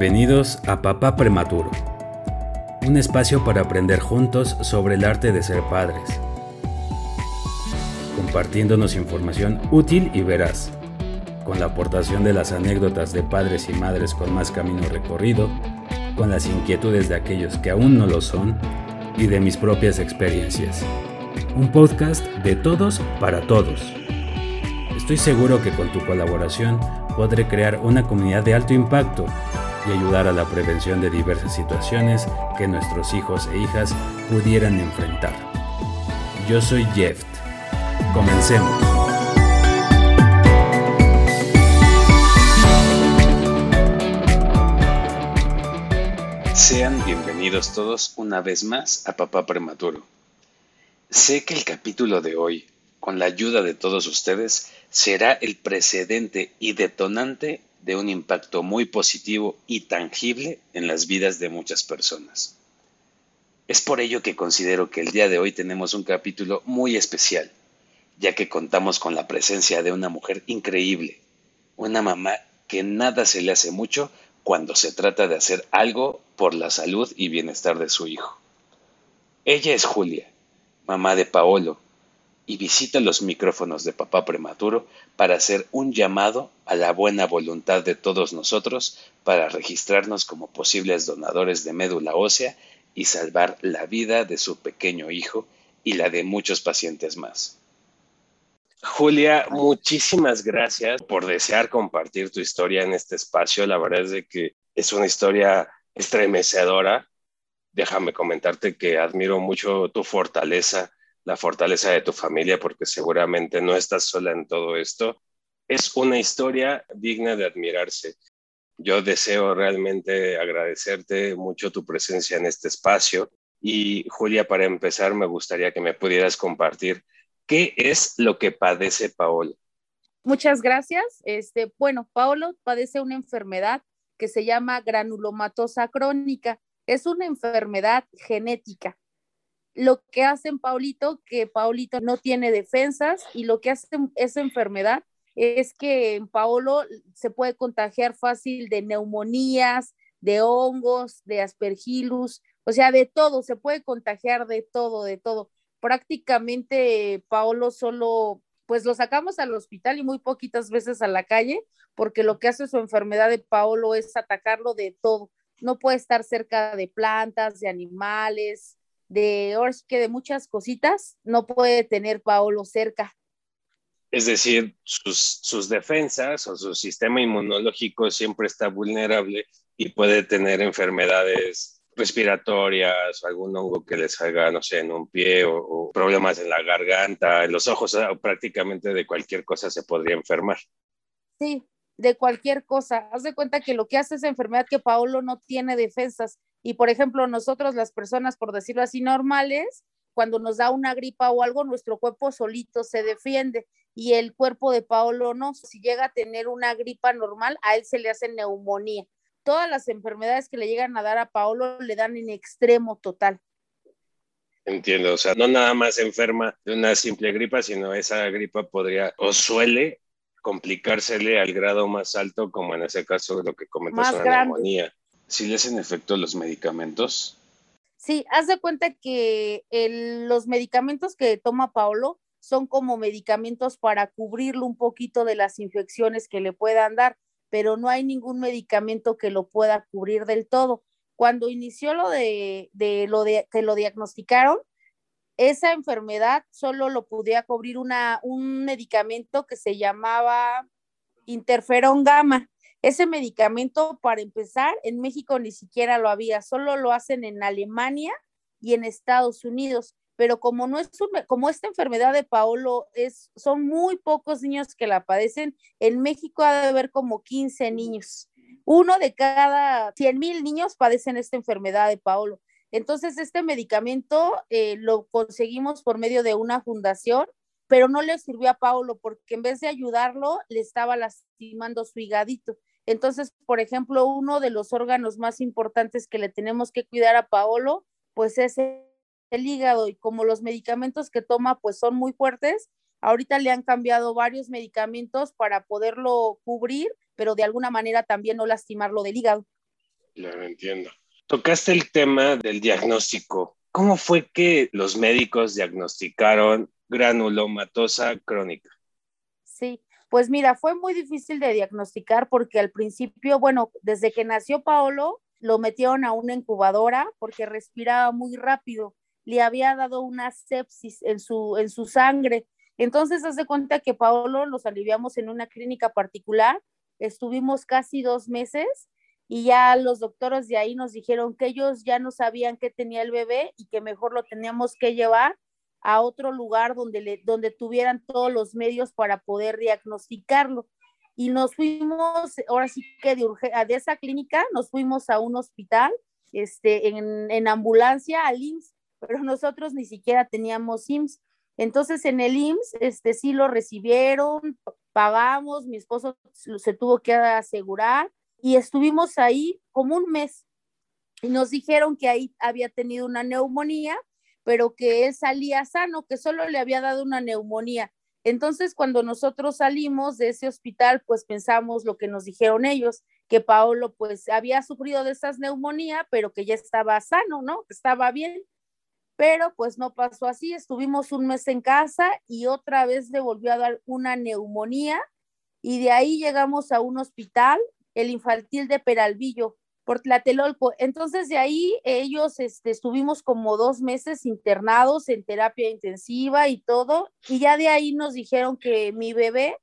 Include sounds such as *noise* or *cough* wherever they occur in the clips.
Bienvenidos a Papá Prematuro, un espacio para aprender juntos sobre el arte de ser padres, compartiéndonos información útil y veraz, con la aportación de las anécdotas de padres y madres con más camino recorrido, con las inquietudes de aquellos que aún no lo son y de mis propias experiencias. Un podcast de todos para todos. Estoy seguro que con tu colaboración podré crear una comunidad de alto impacto y ayudar a la prevención de diversas situaciones que nuestros hijos e hijas pudieran enfrentar. Yo soy Jeff. Comencemos. Sean bienvenidos todos una vez más a Papá Prematuro. Sé que el capítulo de hoy, con la ayuda de todos ustedes, será el precedente y detonante de un impacto muy positivo y tangible en las vidas de muchas personas. Es por ello que considero que el día de hoy tenemos un capítulo muy especial, ya que contamos con la presencia de una mujer increíble, una mamá que nada se le hace mucho cuando se trata de hacer algo por la salud y bienestar de su hijo. Ella es Julia, mamá de Paolo, y visita los micrófonos de Papá Prematuro para hacer un llamado a la buena voluntad de todos nosotros para registrarnos como posibles donadores de médula ósea y salvar la vida de su pequeño hijo y la de muchos pacientes más. Julia, muchísimas gracias por desear compartir tu historia en este espacio. La verdad es de que es una historia estremecedora. Déjame comentarte que admiro mucho tu fortaleza la fortaleza de tu familia, porque seguramente no estás sola en todo esto. Es una historia digna de admirarse. Yo deseo realmente agradecerte mucho tu presencia en este espacio. Y Julia, para empezar, me gustaría que me pudieras compartir qué es lo que padece Paolo. Muchas gracias. Este, bueno, Paolo padece una enfermedad que se llama granulomatosa crónica. Es una enfermedad genética lo que hacen Paulito, que Paulito no tiene defensas y lo que hace esa enfermedad es que en Paolo se puede contagiar fácil de neumonías, de hongos, de aspergillus, o sea, de todo, se puede contagiar de todo, de todo. Prácticamente Paolo solo, pues lo sacamos al hospital y muy poquitas veces a la calle, porque lo que hace su enfermedad de Paolo es atacarlo de todo. No puede estar cerca de plantas, de animales, de ahora que de muchas cositas, no puede tener Paolo cerca. Es decir, sus, sus defensas o su sistema inmunológico siempre está vulnerable y puede tener enfermedades respiratorias, algún hongo que le salga, no sé, en un pie o, o, problemas en la garganta, en los ojos, prácticamente de cualquier cosa se podría enfermar. Sí, de cualquier cosa. Haz de cuenta que lo que hace esa enfermedad que Paolo no tiene defensas. Y por ejemplo, nosotros las personas, por decirlo así, normales, cuando nos da una gripa o algo, nuestro cuerpo solito se defiende y el cuerpo de Paolo no. Si llega a tener una gripa normal, a él se le hace neumonía. Todas las enfermedades que le llegan a dar a Paolo le dan en extremo total. Entiendo, o sea, no nada más enferma de una simple gripa, sino esa gripa podría o suele complicársele al grado más alto, como en ese caso lo que comentas, una neumonía. ¿Sí le hacen efecto los medicamentos? Sí, haz de cuenta que los medicamentos que toma Paolo son como medicamentos para cubrirlo un poquito de las infecciones que le puedan dar, pero no hay ningún medicamento que lo pueda cubrir del todo. Cuando inició lo de, lo que lo diagnosticaron, esa enfermedad solo lo podía cubrir una, un medicamento que se llamaba interferón gamma. Ese medicamento, para empezar, en México ni siquiera lo había, solo lo hacen en Alemania y en Estados Unidos. Pero como no es como esta enfermedad de Paolo es, son muy pocos niños que la padecen, en México ha de haber como 15 niños. Uno de cada 100 mil niños padecen esta enfermedad de Paolo. Entonces, este medicamento eh, lo conseguimos por medio de una fundación, pero no le sirvió a Paulo porque en vez de ayudarlo, le estaba lastimando su higadito. Entonces, por ejemplo, uno de los órganos más importantes que le tenemos que cuidar a Paolo, pues es el hígado y como los medicamentos que toma pues son muy fuertes, ahorita le han cambiado varios medicamentos para poderlo cubrir, pero de alguna manera también no lastimarlo del hígado. Lo entiendo. Tocaste el tema del diagnóstico. ¿Cómo fue que los médicos diagnosticaron granulomatosa crónica? Sí, pues mira, fue muy difícil de diagnosticar porque al principio, bueno, desde que nació Paolo, lo metieron a una incubadora porque respiraba muy rápido. Le había dado una sepsis en su, en su sangre. Entonces, hace cuenta que Paolo los aliviamos en una clínica particular. Estuvimos casi dos meses y ya los doctores de ahí nos dijeron que ellos ya no sabían qué tenía el bebé y que mejor lo teníamos que llevar a otro lugar donde, le, donde tuvieran todos los medios para poder diagnosticarlo. Y nos fuimos, ahora sí que de, de esa clínica, nos fuimos a un hospital este, en, en ambulancia al IMSS, pero nosotros ni siquiera teníamos IMSS. Entonces en el IMSS, este, sí lo recibieron, pagamos, mi esposo se tuvo que asegurar y estuvimos ahí como un mes y nos dijeron que ahí había tenido una neumonía, pero que él salía sano, que solo le había dado una neumonía. Entonces, cuando nosotros salimos de ese hospital, pues pensamos lo que nos dijeron ellos, que Paolo pues había sufrido de esas neumonía, pero que ya estaba sano, ¿no? Estaba bien. Pero pues no pasó así, estuvimos un mes en casa y otra vez le volvió a dar una neumonía y de ahí llegamos a un hospital el infantil de Peralvillo, por Tlatelolco. Entonces de ahí ellos este, estuvimos como dos meses internados en terapia intensiva y todo, y ya de ahí nos dijeron que mi bebé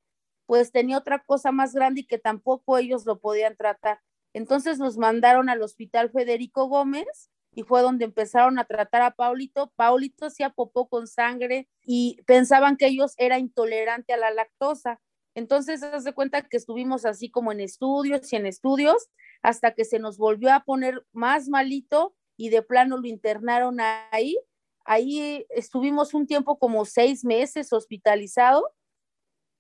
pues tenía otra cosa más grande y que tampoco ellos lo podían tratar. Entonces nos mandaron al hospital Federico Gómez y fue donde empezaron a tratar a Paulito. Paulito hacía popó con sangre y pensaban que ellos era intolerante a la lactosa. Entonces, se de cuenta que estuvimos así como en estudios y en estudios hasta que se nos volvió a poner más malito y de plano lo internaron ahí. Ahí estuvimos un tiempo como seis meses hospitalizado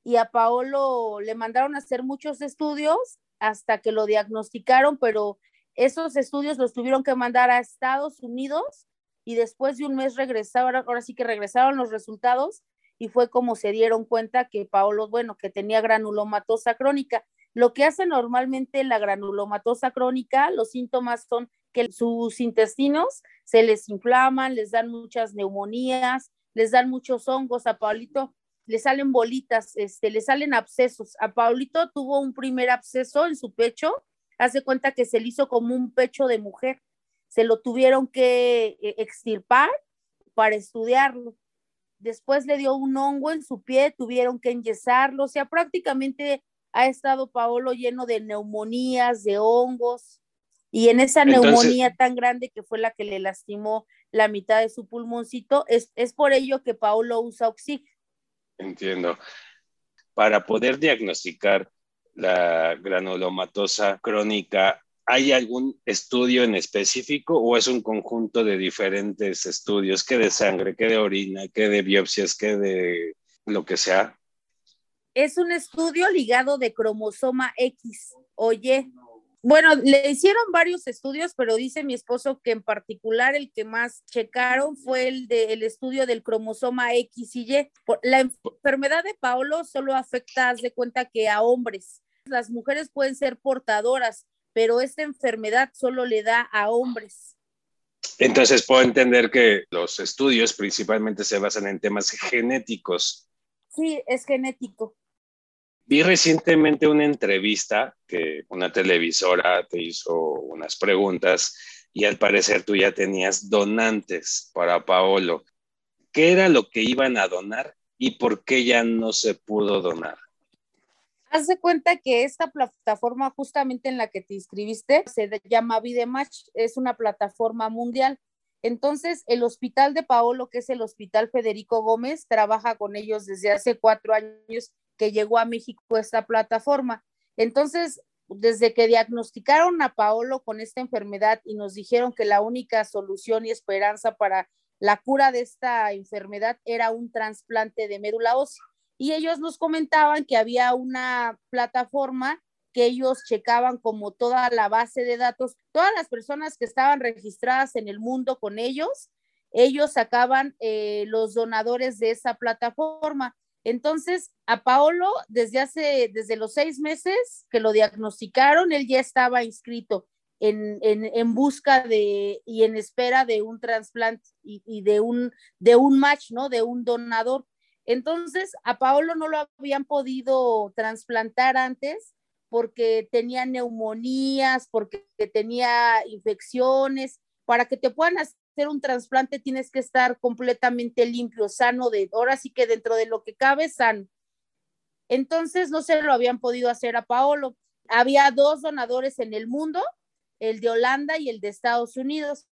y a Paolo le mandaron a hacer muchos estudios hasta que lo diagnosticaron, pero esos estudios los tuvieron que mandar a Estados Unidos y después de un mes regresaron, ahora sí que regresaron los resultados y fue como se dieron cuenta que Paolo, bueno, que tenía granulomatosa crónica. Lo que hace normalmente la granulomatosa crónica, los síntomas son que sus intestinos se les inflaman, les dan muchas neumonías, les dan muchos hongos. A Paulito le salen bolitas, este, le salen abscesos. A Paulito tuvo un primer absceso en su pecho, hace cuenta que se le hizo como un pecho de mujer. Se lo tuvieron que eh, extirpar para estudiarlo después le dio un hongo en su pie, tuvieron que enyesarlo, o sea, prácticamente ha estado Paolo lleno de neumonías, de hongos, y en esa neumonía tan grande que fue la que le lastimó la mitad de su pulmoncito, es, es por ello que Paolo usa oxígeno. Entiendo. Para poder diagnosticar la granulomatosa crónica, ¿Hay algún estudio en específico o es un conjunto de diferentes estudios, que de sangre, que de orina, que de biopsias, que de lo que sea? Es un estudio ligado de cromosoma X o Y. Bueno, le hicieron varios estudios, pero dice mi esposo que en particular el que más checaron fue el del estudio del cromosoma X y Y. La enfermedad de Paolo solo afecta, haz de cuenta que a hombres. Las mujeres pueden ser portadoras, pero esta enfermedad solo le da a hombres. Entonces puedo entender que los estudios principalmente se basan en temas genéticos. Sí, es genético. Vi recientemente una entrevista que una televisora te hizo unas preguntas y al parecer tú ya tenías donantes para Paolo. ¿Qué era lo que iban a donar y por qué ya no se pudo donar? Haz de cuenta que esta plataforma justamente en la que te inscribiste se llama Vidematch, es una plataforma mundial. Entonces, el hospital de Paolo, que es el hospital Federico Gómez, trabaja con ellos desde hace cuatro años que llegó a México esta plataforma. Entonces, desde que diagnosticaron a Paolo con esta enfermedad y nos dijeron que la única solución y esperanza para la cura de esta enfermedad era un trasplante de médula ósea y ellos nos comentaban que había una plataforma que ellos checaban como toda la base de datos, todas las personas que estaban registradas en el mundo con ellos, ellos sacaban eh, los donadores de esa plataforma. Entonces, a Paolo, desde hace, desde los seis meses que lo diagnosticaron, él ya estaba inscrito. en, en, busca de y en espera de un trasplante y, de, un, de un match, ¿no? De un donador. Entonces, a Paolo no lo habían podido trasplantar antes porque tenía neumonías, porque tenía infecciones. Para que te puedan hacer un trasplante tienes que estar completamente limpio, sano, de ahora sí que dentro de lo que cabe, sano. Entonces, no se lo habían podido hacer a Paolo. Había dos donadores en el mundo el de Holanda y el de Estados Unidos.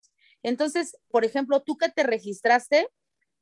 Entonces, por ejemplo, tú que te registraste,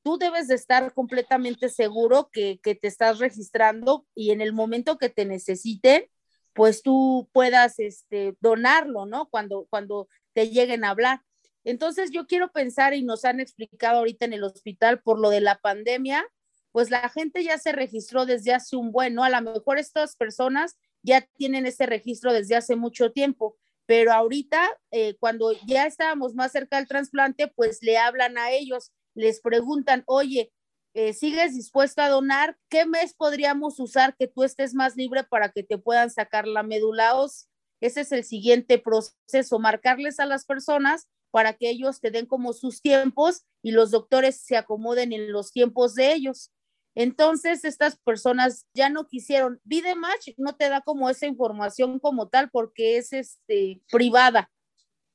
tú debes de estar completamente seguro que, te estás registrando y en el momento que te necesiten, pues tú puedas este, donarlo, ¿no? Cuando, cuando te lleguen a hablar. Entonces, yo quiero pensar y nos han explicado ahorita en el hospital por lo de la pandemia, pues la gente ya se registró desde hace un buen, ¿no? A lo mejor estas personas ya tienen ese registro desde hace mucho tiempo, pero ahorita, eh, cuando ya estábamos más cerca del trasplante, pues le hablan a ellos, les preguntan, oye, eh, ¿sigues dispuesto a donar? ¿Qué mes podríamos usar que tú estés más libre para que te puedan sacar la médula ósea? Ese es el siguiente proceso, marcarles a las personas para que ellos te den como sus tiempos y los doctores se acomoden en los tiempos de ellos. Entonces, estas personas ya no quisieron. Vidematch no te da como esa información como tal porque es este, privada.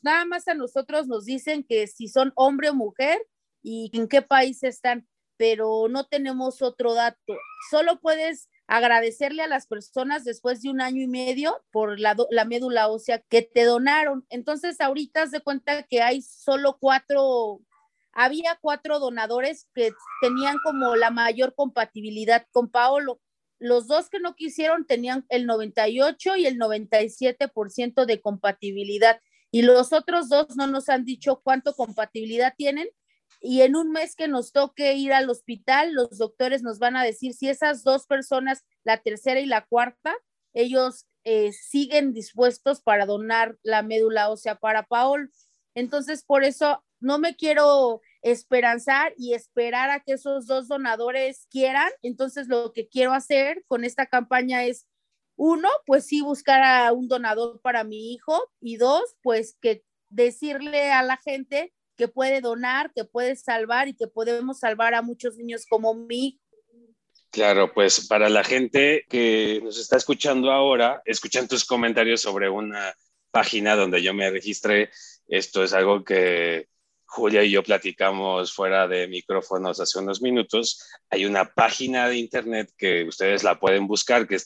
Nada más a nosotros nos dicen que si son hombre o mujer y en qué país están, pero no tenemos otro dato. Solo puedes agradecerle a las personas después de un año y medio por la, la médula ósea que te donaron. Entonces, ahorita se cuenta que hay solo cuatro había cuatro donadores que tenían como la mayor compatibilidad con Paolo. Los dos que no quisieron tenían el 98 y el 97% de compatibilidad y los otros dos no nos han dicho cuánto compatibilidad tienen y en un mes que nos toque ir al hospital, los doctores nos van a decir si esas dos personas, la tercera y la cuarta, ellos eh, siguen dispuestos para donar la médula ósea para Paolo. Entonces, por eso no me quiero esperanzar y esperar a que esos dos donadores quieran. Entonces, lo que quiero hacer con esta campaña es, uno, pues sí, buscar a un donador para mi hijo y dos, pues que decirle a la gente que puede donar, que puede salvar y que podemos salvar a muchos niños como mi Claro, pues para la gente que nos está escuchando ahora, escuchan tus comentarios sobre una página donde yo me registré. Esto es algo que Julia y yo platicamos fuera de micrófonos hace unos minutos. Hay una página de internet que ustedes la pueden buscar, que es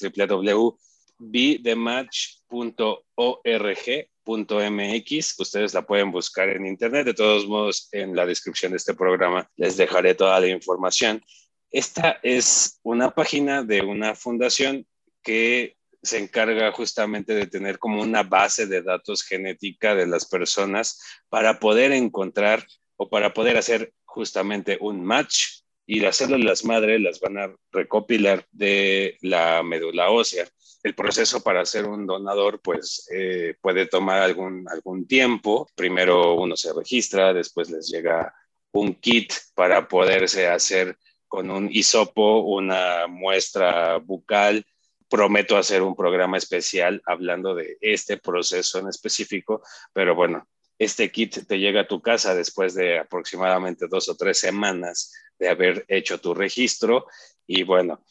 www.bthematch.org.mx. Ustedes la pueden buscar en internet. De todos modos, en la descripción de este programa les dejaré toda la información. Esta es una página de una fundación que se encarga justamente de tener como una base de datos genética de las personas para poder encontrar o para poder hacer justamente un match y las células madre las van a recopilar de la médula ósea. El proceso para ser un donador pues eh, puede tomar algún, algún tiempo. Primero uno se registra, después les llega un kit para poderse hacer con un hisopo una muestra bucal prometo hacer un programa especial hablando de este proceso en específico, pero bueno, este kit te llega a tu casa después de aproximadamente dos o tres semanas de haber hecho tu registro y bueno,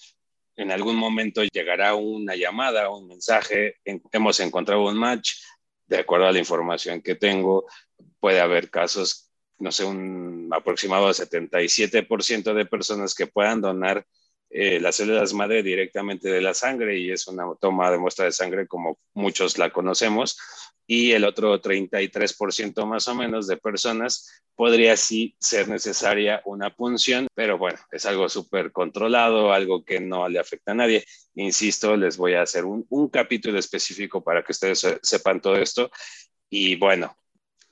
en algún momento llegará una llamada, un mensaje, hemos encontrado un match, de acuerdo a la información que tengo, puede haber casos, no sé, un aproximado de 77% de personas que puedan donar eh, las células madre directamente de la sangre y es una toma de muestra de sangre como muchos la conocemos y el otro 33% más o menos de personas podría sí ser necesaria una punción, pero bueno, es algo súper controlado, algo que no le afecta a nadie. Insisto, les voy a hacer un, un capítulo específico para que ustedes sepan todo esto y bueno,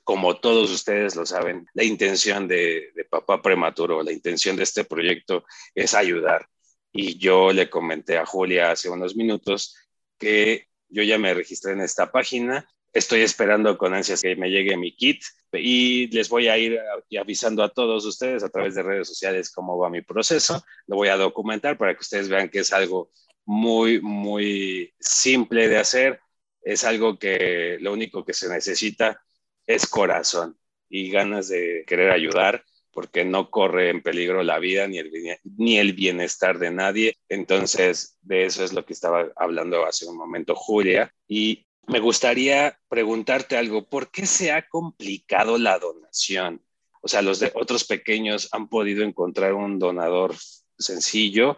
como todos ustedes lo saben, la intención de, de, Papá Prematuro, la intención de este proyecto es ayudar, y yo le comenté a Julia hace unos minutos que yo ya me registré en esta página. Estoy esperando con ansias que me llegue mi kit y les voy a ir avisando a todos ustedes a través de redes sociales cómo va mi proceso. Lo voy a documentar para que ustedes vean que es algo muy, muy simple de hacer. es algo que lo único que se necesita es corazón y ganas de querer ayudar porque no corre en peligro la vida ni el, ni el bienestar de nadie. Entonces, de eso es lo que estaba hablando hace un momento Julia. Y me gustaría preguntarte algo, ¿por qué se ha complicado la donación? O sea, los de otros pequeños han podido encontrar un donador sencillo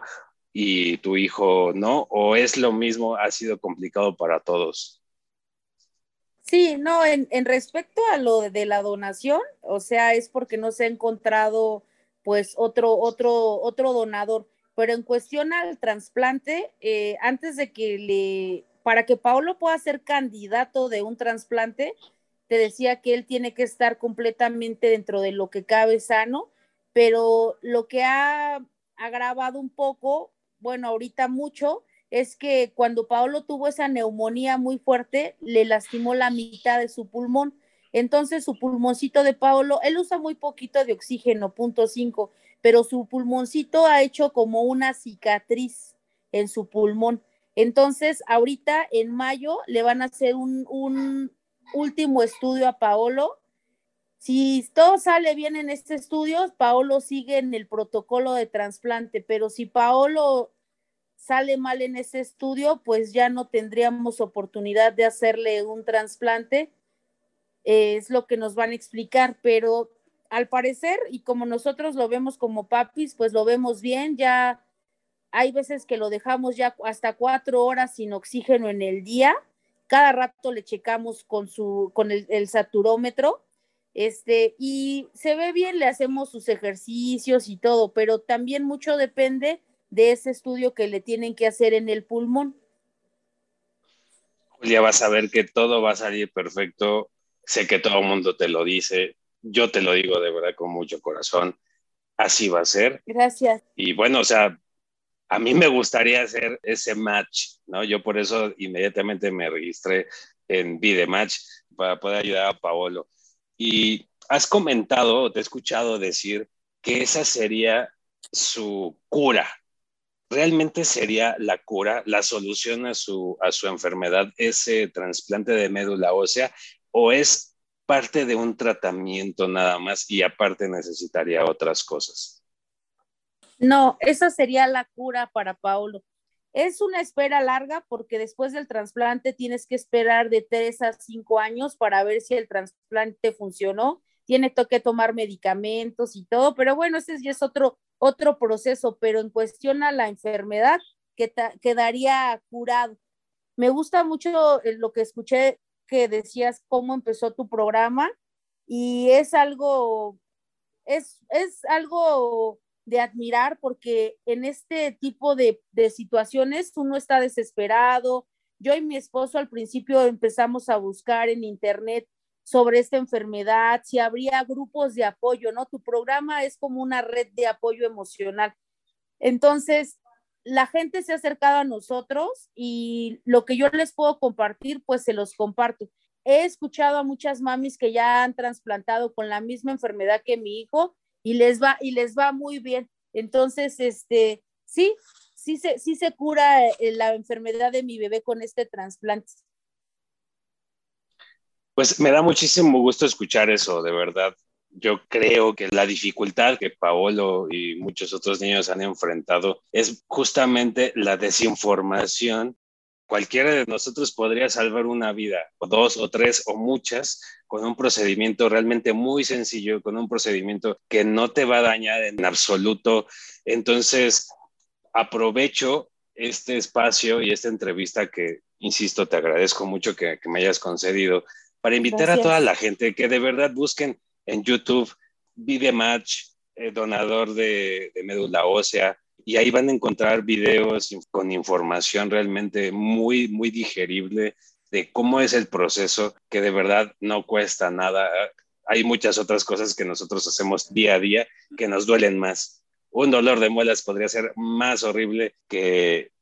y tu hijo no, o es lo mismo, ha sido complicado para todos. Sí, no, en, respecto a lo de, la donación, o sea, es porque no se ha encontrado pues otro, otro, otro donador. Pero en cuestión al trasplante, eh, antes de que le, para que Paolo pueda ser candidato de un trasplante, te decía que él tiene que estar completamente dentro de lo que cabe sano, pero lo que ha agravado un poco, bueno, ahorita mucho, es que cuando Paolo tuvo esa neumonía muy fuerte, le lastimó la mitad de su pulmón. Entonces su pulmoncito de Paolo, él usa muy poquito de oxígeno, punto cinco, pero su pulmoncito ha hecho como una cicatriz en su pulmón. Entonces, ahorita en mayo le van a hacer un, último estudio a Paolo. Si todo sale bien en este estudio, Paolo sigue en el protocolo de trasplante, pero si Paolo sale mal en ese estudio, pues ya no tendríamos oportunidad de hacerle un trasplante. es lo que nos van a explicar, pero al parecer, y como nosotros lo vemos como papis, pues lo vemos bien, ya hay veces que lo dejamos ya hasta cuatro horas sin oxígeno en el día. Cada rato le checamos con su, con el, el saturómetro, este, y se ve bien, le hacemos sus ejercicios y todo, pero también mucho depende de ese estudio que le tienen que hacer en el pulmón. Julia, vas a ver que todo va a salir perfecto. Sé que todo el mundo te lo dice. Yo te lo digo de verdad con mucho corazón. Así va a ser. Gracias. Y bueno, o sea, a mí me gustaría hacer ese match, ¿no? Yo por eso inmediatamente me registré en Vidematch para poder ayudar a Paolo. Y has comentado, te he escuchado decir que esa sería su cura, ¿realmente sería la cura, la solución a su, a su enfermedad, ese trasplante de médula ósea, o es parte de un tratamiento nada más y aparte necesitaría otras cosas? No, esa sería la cura para Paulo. Es una espera larga porque después del trasplante tienes que esperar de tres a cinco años para ver si el trasplante funcionó. Tiene que tomar medicamentos y todo, pero bueno, ese ya es otro, otro proceso, pero en cuestión a la enfermedad, que quedaría curado. Me gusta mucho eh, lo que escuché que decías cómo empezó tu programa y es algo, es, es algo de admirar porque en este tipo de, de situaciones uno está desesperado. Yo y mi esposo al principio empezamos a buscar en internet sobre esta enfermedad, si habría grupos de apoyo, ¿no? Tu programa es como una red de apoyo emocional. Entonces, la gente se ha acercado a nosotros y lo que yo les puedo compartir, pues se los comparto. He escuchado a muchas mamis que ya han trasplantado con la misma enfermedad que mi hijo y les va y les va muy bien. Entonces, este, sí, sí se, sí se cura eh, la enfermedad de mi bebé con este trasplante. Pues me da muchísimo gusto escuchar eso, de verdad. Yo creo que la dificultad que Paolo y muchos otros niños han enfrentado es justamente la desinformación. Cualquiera de nosotros podría salvar una vida, o dos, o tres, o muchas, con un procedimiento realmente muy sencillo, con un procedimiento que no te va a dañar en absoluto. Entonces, aprovecho este espacio y esta entrevista que, insisto, te agradezco mucho que, que me hayas concedido para invitar a toda la gente que de verdad busquen en YouTube Vidematch, eh, donador de, de, médula ósea, y ahí van a encontrar videos con información realmente muy, muy digerible de cómo es el proceso, que de verdad no cuesta nada. Hay muchas otras cosas que nosotros hacemos día a día que nos duelen más. Un dolor de muelas podría ser más horrible que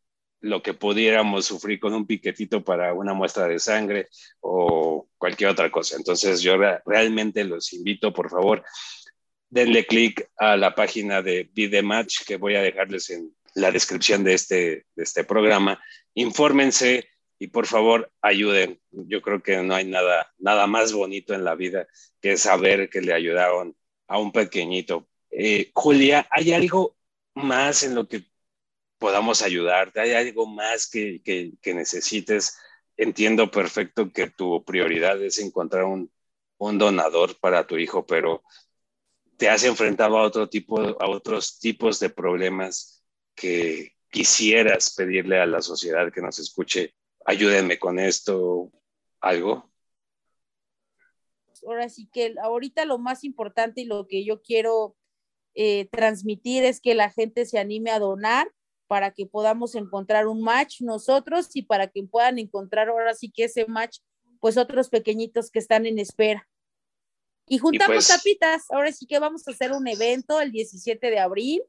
lo que pudiéramos sufrir con un piquetito para una muestra de sangre o cualquier otra cosa. Entonces yo realmente los invito, por favor, denle clic a la página de Vidematch que voy a dejarles en la descripción de este, de este programa. Infórmense, y por favor ayuden. Yo creo que no hay nada, nada más bonito en la vida que saber que le ayudaron a un pequeñito. Eh, Julia, ¿hay algo más en lo que podamos ayudarte? ¿Hay algo más que, que, necesites? Entiendo perfecto que tu prioridad es encontrar un, un donador para tu hijo, pero te has enfrentado a otro tipo, a otros tipos de problemas que quisieras pedirle a la sociedad que nos escuche, ayúdenme con esto, algo. Ahora sí que ahorita lo más importante y lo que yo quiero eh, transmitir es que la gente se anime a donar para que podamos encontrar un match nosotros y para que puedan encontrar ahora sí que ese match, pues otros pequeñitos que están en espera. Y juntamos pues tapitas. Ahora sí que vamos a hacer un evento el 17 de abril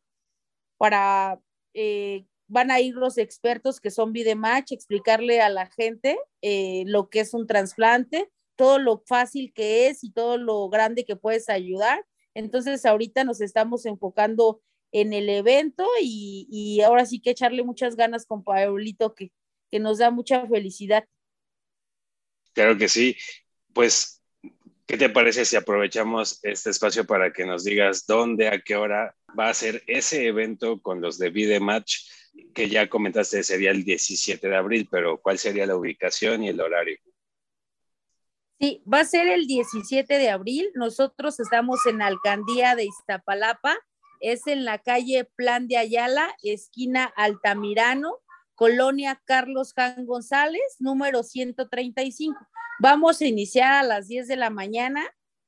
para, eh, van a ir los expertos que son Vidematch, explicarle a la gente eh, lo que es un trasplante, todo lo fácil que es y todo lo grande que puedes ayudar. Entonces ahorita nos estamos enfocando en el evento y, y ahora sí que echarle muchas ganas con Paulito que, que nos da mucha felicidad. Claro que sí. Pues ¿Qué te parece si aprovechamos este espacio para que nos digas dónde, a qué hora va a ser ese evento con los de Vide Match, que ya comentaste sería el 17 de abril, pero cuál sería la ubicación y el horario? Sí, va a ser el 17 de abril. Nosotros estamos en la alcaldía de Iztapalapa, es en la calle Plan de Ayala, esquina Altamirano, Colonia Carlos Jan González, número 135. Vamos a iniciar a las 10 de la mañana.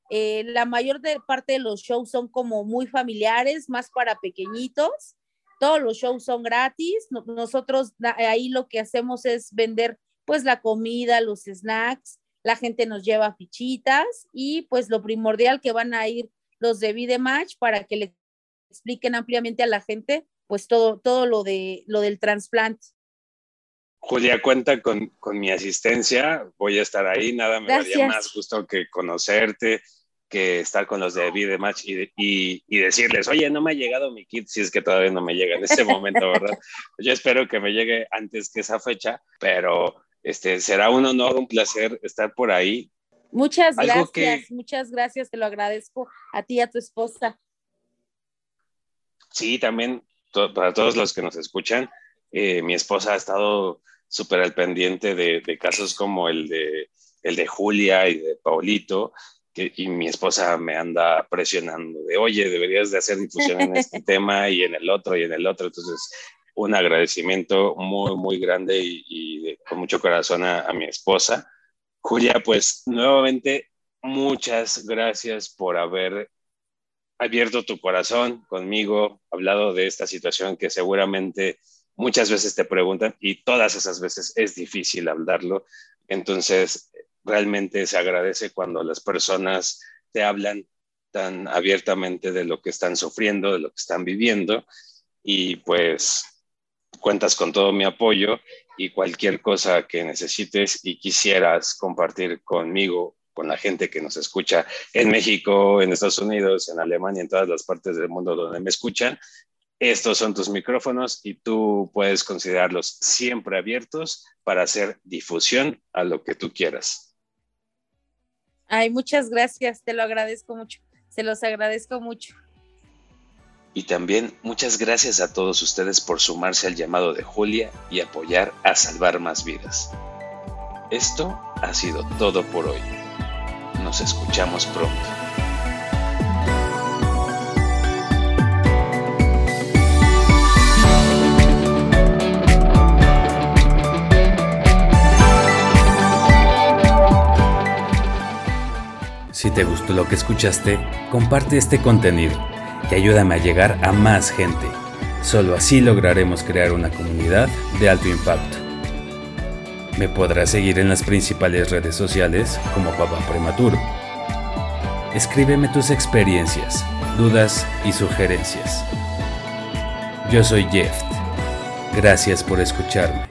Eh, la mayor parte de los shows son como muy familiares, más para pequeñitos. Todos los shows son gratis. Nosotros ahí lo que hacemos es vender pues la comida, los snacks. La gente nos lleva fichitas y pues lo primordial que van a ir los de Vida Match para que le expliquen ampliamente a la gente pues todo, todo lo, de, lo del trasplante. Julia cuenta con, con, mi asistencia, voy a estar ahí, nada me daría más gusto que conocerte, que estar con los de Vida Match y, y, y, decirles, oye, no me ha llegado mi kit, si es que todavía no me llega en ese momento, ¿verdad? *laughs* Yo espero que me llegue antes que esa fecha, pero este, será un honor, un placer estar por ahí. Muchas gracias, muchas gracias, te lo agradezco a ti y a tu esposa. Sí, también para todos los que nos escuchan, eh, mi esposa ha estado súper al pendiente de, casos como el de, el de Julia y de Paulito, que, y mi esposa me anda presionando de, oye, deberías de hacer difusión en este *laughs* tema y en el otro y en el otro. Entonces, un agradecimiento muy, muy grande y, con mucho corazón a, a mi esposa. Julia, pues nuevamente, muchas gracias por haber abierto tu corazón conmigo, hablado de esta situación que seguramente muchas veces te preguntan y todas esas veces es difícil hablarlo. Entonces, realmente se agradece cuando las personas te hablan tan abiertamente de lo que están sufriendo, de lo que están viviendo y pues cuentas con todo mi apoyo y cualquier cosa que necesites y quisieras compartir conmigo, con la gente que nos escucha en México, en Estados Unidos, en Alemania, en todas las partes del mundo donde me escuchan, estos son tus micrófonos y tú puedes considerarlos siempre abiertos para hacer difusión a lo que tú quieras. Ay, muchas gracias, te lo agradezco mucho, se los agradezco mucho. Y también muchas gracias a todos ustedes por sumarse al llamado de Julia y apoyar a salvar más vidas. Esto ha sido todo por hoy. Nos escuchamos pronto. Si te gustó lo que escuchaste, comparte este contenido y ayúdame a llegar a más gente. Solo así lograremos crear una comunidad de alto impacto. Me podrás seguir en las principales redes sociales como Papá Prematuro. Escríbeme tus experiencias, dudas y sugerencias. Yo soy Jeff. Gracias por escucharme.